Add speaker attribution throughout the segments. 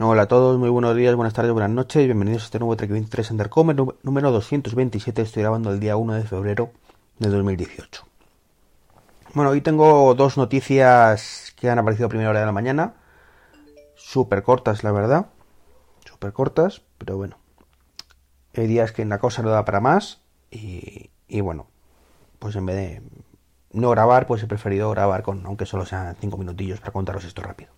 Speaker 1: Hola a todos, muy buenos días, buenas tardes, buenas noches, bienvenidos a este nuevo Trek 23 Undercover número 227, estoy grabando el día 1 de febrero de 2018. Bueno, hoy tengo dos noticias que han aparecido a primera hora de la mañana, súper cortas la verdad, súper cortas, pero bueno, hay días que la cosa no da para más y, y bueno, pues en vez de no grabar, pues he preferido grabar con, aunque solo sean 5 minutillos para contaros esto rápido.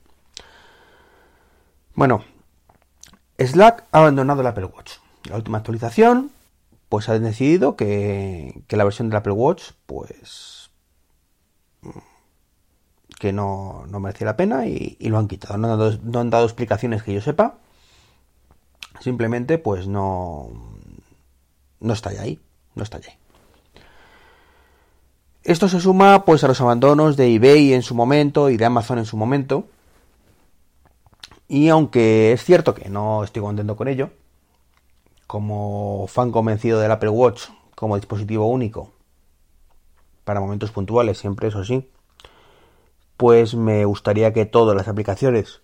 Speaker 1: Bueno, Slack ha abandonado el Apple Watch. La última actualización, pues ha decidido que, la versión del Apple Watch, pues que no, no merecía la pena y, lo han quitado. No han, dado, explicaciones que yo sepa. Simplemente, pues no, no está ahí. No está ahí. Esto se suma pues a los abandonos de eBay en su momento y de Amazon en su momento, y aunque es cierto que no estoy contento con ello, como fan convencido del Apple Watch como dispositivo único, para momentos puntuales, siempre eso sí, pues me gustaría que todas las aplicaciones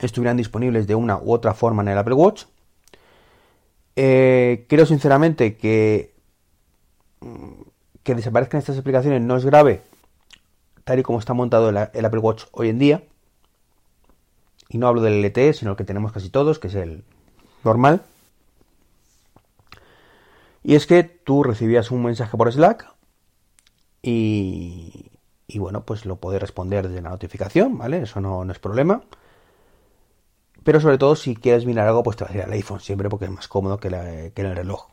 Speaker 1: estuvieran disponibles de una u otra forma en el Apple Watch. Eh, creo sinceramente que que desaparezcan estas aplicaciones no es grave, tal y como está montado el Apple Watch hoy en día y no hablo del LTE, sino el que tenemos casi todos, que es el normal. Y es que tú recibías un mensaje por Slack y, bueno, pues lo puedes responder desde la notificación, ¿vale? Eso no, es problema. Pero sobre todo si quieres mirar algo, pues te vas a ir al iPhone siempre porque es más cómodo que, que en el reloj.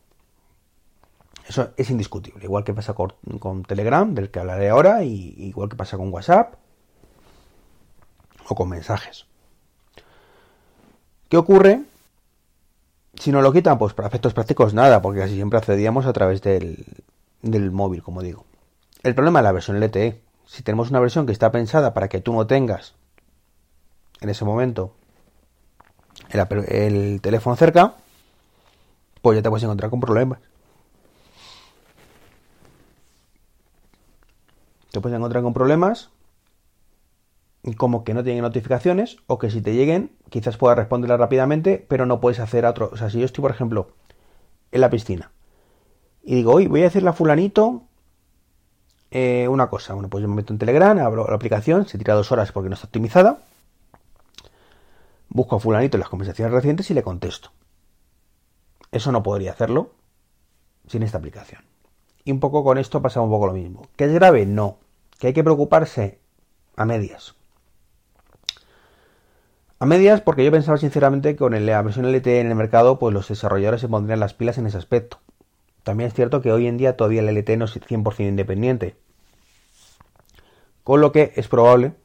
Speaker 1: Eso es indiscutible. Igual que pasa con, con, Telegram, del que hablaré ahora, y igual que pasa con WhatsApp o con mensajes. ¿Qué ocurre? Si no lo quitan, pues para efectos prácticos nada, porque casi siempre accedíamos a través del, móvil, como digo. El problema es la versión LTE. Si tenemos una versión que está pensada para que tú no tengas en ese momento el, el teléfono cerca, pues ya te puedes encontrar con problemas. Te puedes encontrar con problemas como que no tienen notificaciones o que si te lleguen quizás puedas responderlas rápidamente, pero no puedes hacer otro. O sea, si yo estoy, por ejemplo, en la piscina y digo, hoy voy a decirle a fulanito eh, una cosa. Bueno, pues yo me meto en Telegram, abro la aplicación, se tira dos horas porque no está optimizada. Busco a fulanito en las conversaciones recientes y le contesto. Eso no podría hacerlo sin esta aplicación. Y un poco con esto pasa un poco lo mismo. ¿Que es grave? No. ¿Que hay que preocuparse? A medias. A medias, porque yo pensaba sinceramente que con la versión LTE en el mercado, pues los desarrolladores se pondrían las pilas en ese aspecto. También es cierto que hoy en día todavía el LTE no es 100% independiente. Con lo que es probable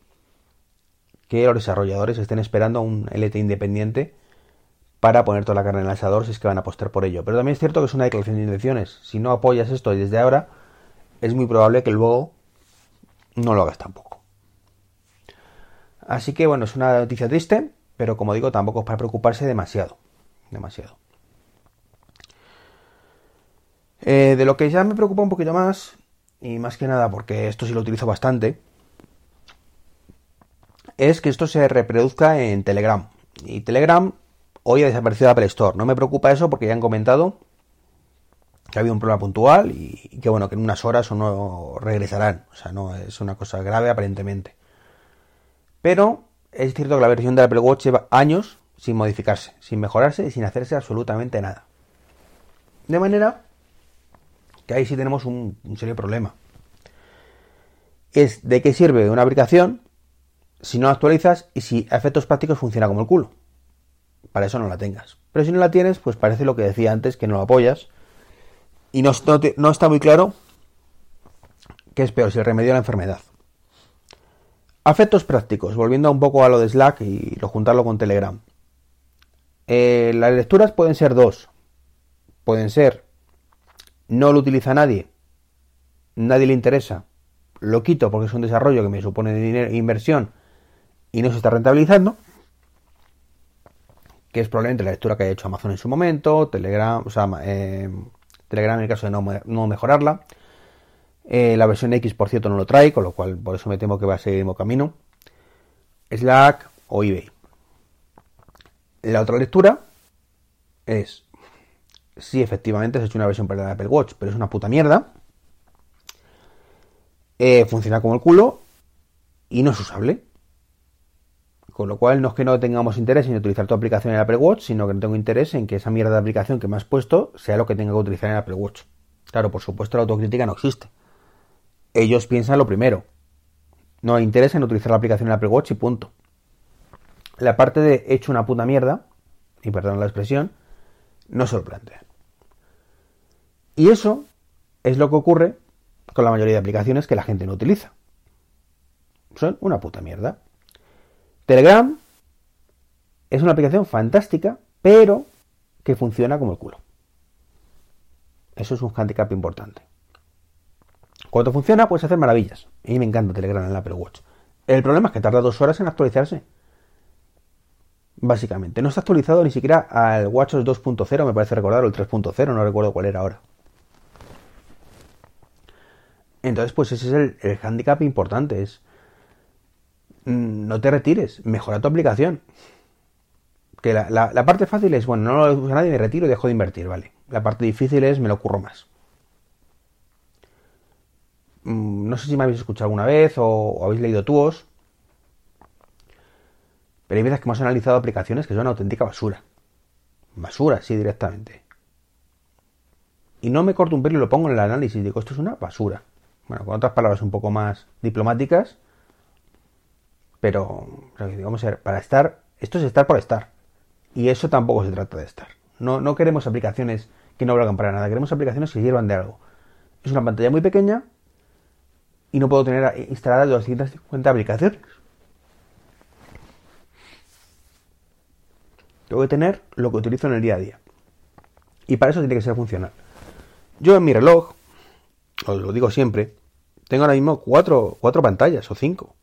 Speaker 1: que los desarrolladores estén esperando un LTE independiente para poner toda la carne en el asador si es que van a apostar por ello. Pero también es cierto que es una declaración de intenciones. Si no apoyas esto desde ahora, es muy probable que luego no lo hagas tampoco. Así que bueno, es una noticia triste, pero como digo, tampoco es para preocuparse demasiado. Demasiado. Eh, de lo que ya me preocupa un poquito más, y más que nada porque esto sí lo utilizo bastante, es que esto se reproduzca en Telegram. Y Telegram hoy ha desaparecido de Apple Store. No me preocupa eso porque ya han comentado que ha habido un problema puntual y, que bueno, que en unas horas o no regresarán. O sea, no es una cosa grave aparentemente. Pero es cierto que la versión del Apple Watch lleva años sin modificarse, sin mejorarse y sin hacerse absolutamente nada. De manera que ahí sí tenemos un, serio problema. Es de qué sirve una aplicación si no actualizas y si a efectos prácticos funciona como el culo. Para eso no la tengas. Pero si no la tienes, pues parece lo que decía antes, que no lo apoyas. Y no, no está muy claro qué es peor, si el remedio a la enfermedad. Afectos prácticos, volviendo un poco a lo de Slack y lo juntarlo con Telegram. Eh, las lecturas pueden ser dos. Pueden ser, no lo utiliza nadie, nadie le interesa, lo quito porque es un desarrollo que me supone dinero, inversión y no se está rentabilizando, que es probablemente la lectura que haya hecho Amazon en su momento, Telegram, o sea, eh, Telegram en el caso de no mejorarla, eh, la versión X, por cierto, no lo trae, con lo cual por eso me temo que va a seguir el mismo camino. Slack o eBay. La otra lectura es si efectivamente se ha hecho una versión para el Apple Watch, pero es una puta mierda. Eh, funciona como el culo y no es usable. Con lo cual no es que no tengamos interés en utilizar tu aplicación en el Apple Watch, sino que no tengo interés en que esa mierda de aplicación que me has puesto sea lo que tenga que utilizar en el Apple Watch. Claro, por supuesto la autocrítica no existe. Ellos piensan lo primero. No hay interés en utilizar la aplicación en Apple Watch y punto. La parte de hecho una puta mierda, y perdón la expresión, no se. Y eso es lo que ocurre con la mayoría de aplicaciones que la gente no utiliza. Son una puta mierda. Telegram es una aplicación fantástica, pero que funciona como el culo. Eso es un handicap importante. Cuando funciona, puedes hacer maravillas. A mí me encanta Telegram en la Apple Watch. El problema es que tarda dos horas en actualizarse. Básicamente. No está actualizado ni siquiera al WatchOS 2.0, me parece recordar, o el 3.0, no recuerdo cuál era ahora. Entonces, pues ese es el, el handicap importante. Es Mm, no te retires, mejora tu aplicación. Que la, parte fácil es, bueno, no lo usa nadie, me retiro y dejo de invertir, ¿vale? La parte difícil es, me lo ocurro más. Mm, no sé si me habéis escuchado alguna vez o, habéis leído túos, pero hay veces que hemos analizado aplicaciones que son una auténtica basura. Basura, sí, directamente. Y no me corto un pelo y lo pongo en el análisis. Digo, esto es una basura. Bueno, con otras palabras un poco más diplomáticas, pero, vamos a ver, para estar, esto es estar por estar. Y eso tampoco se trata de estar. No, no queremos aplicaciones que no valgan para nada, queremos aplicaciones que sirvan de algo. Es una pantalla muy pequeña y no puedo tener instaladas 250 aplicaciones. Tengo que tener lo que utilizo en el día a día. Y para eso tiene que ser funcional. Yo en mi reloj, os lo digo siempre, tengo ahora mismo cuatro, cuatro pantallas o cinco.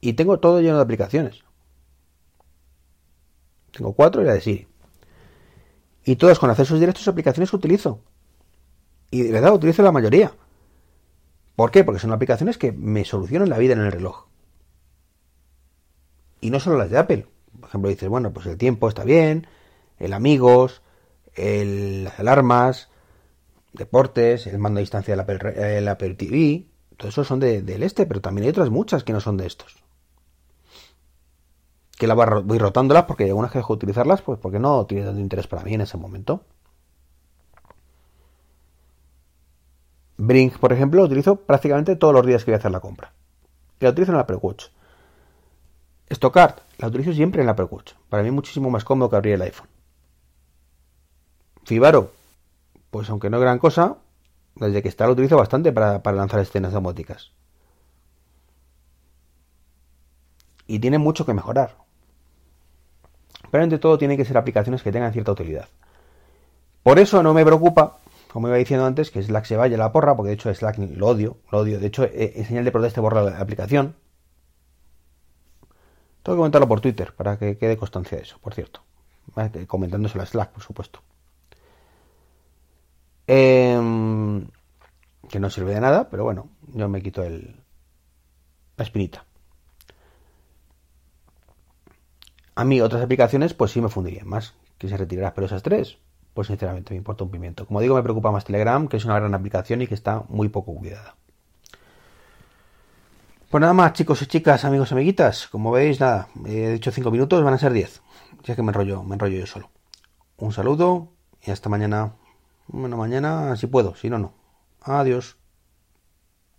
Speaker 1: Y tengo todo lleno de aplicaciones. Tengo cuatro y la de Siri. Y todas con accesos directos a aplicaciones que utilizo. Y de verdad utilizo la mayoría. ¿Por qué? Porque son aplicaciones que me solucionan la vida en el reloj. Y no solo las de Apple. Por ejemplo, dices, bueno, pues el tiempo está bien, el amigos, el, las alarmas, deportes, el mando a distancia del Apple, el Apple TV. Todo eso son del este, pero también hay otras muchas que no son de estos que la voy rotándolas porque algunas que dejo de utilizarlas, pues porque no tiene tanto interés para mí en ese momento. Brink, por ejemplo, lo utilizo prácticamente todos los días que voy a hacer la compra. La utilizo en la Apple Watch. Stockart, la utilizo siempre en la Apple Watch. Para mí es muchísimo más cómodo que abrir el iPhone. Fibaro, pues aunque no es gran cosa, desde que está lo utilizo bastante para, para lanzar escenas domóticas. Y tiene mucho que mejorar. Pero entre todo tienen que ser aplicaciones que tengan cierta utilidad. Por eso no me preocupa, como iba diciendo antes, que Slack se vaya a la porra, porque de hecho Slack lo odio, lo odio. De hecho, en señal de protesta borra la aplicación. Tengo que comentarlo por Twitter para que quede constancia de eso, por cierto. Comentándoselo a Slack, por supuesto. Em, que no sirve de nada, pero bueno, yo me quito el, la espinita. A mí otras aplicaciones pues sí me fundirían más, que se retirará, pero esas tres, pues sinceramente me importa un pimiento. Como digo, me preocupa más Telegram, que es una gran aplicación y que está muy poco cuidada. Pues nada más, chicos y chicas, amigos y amiguitas. Como veis, nada, he dicho 5 minutos, van a ser 10. Ya que me enrollo, me enrollo yo solo. Un saludo y hasta mañana. Bueno, mañana si puedo, si no, no. Adiós.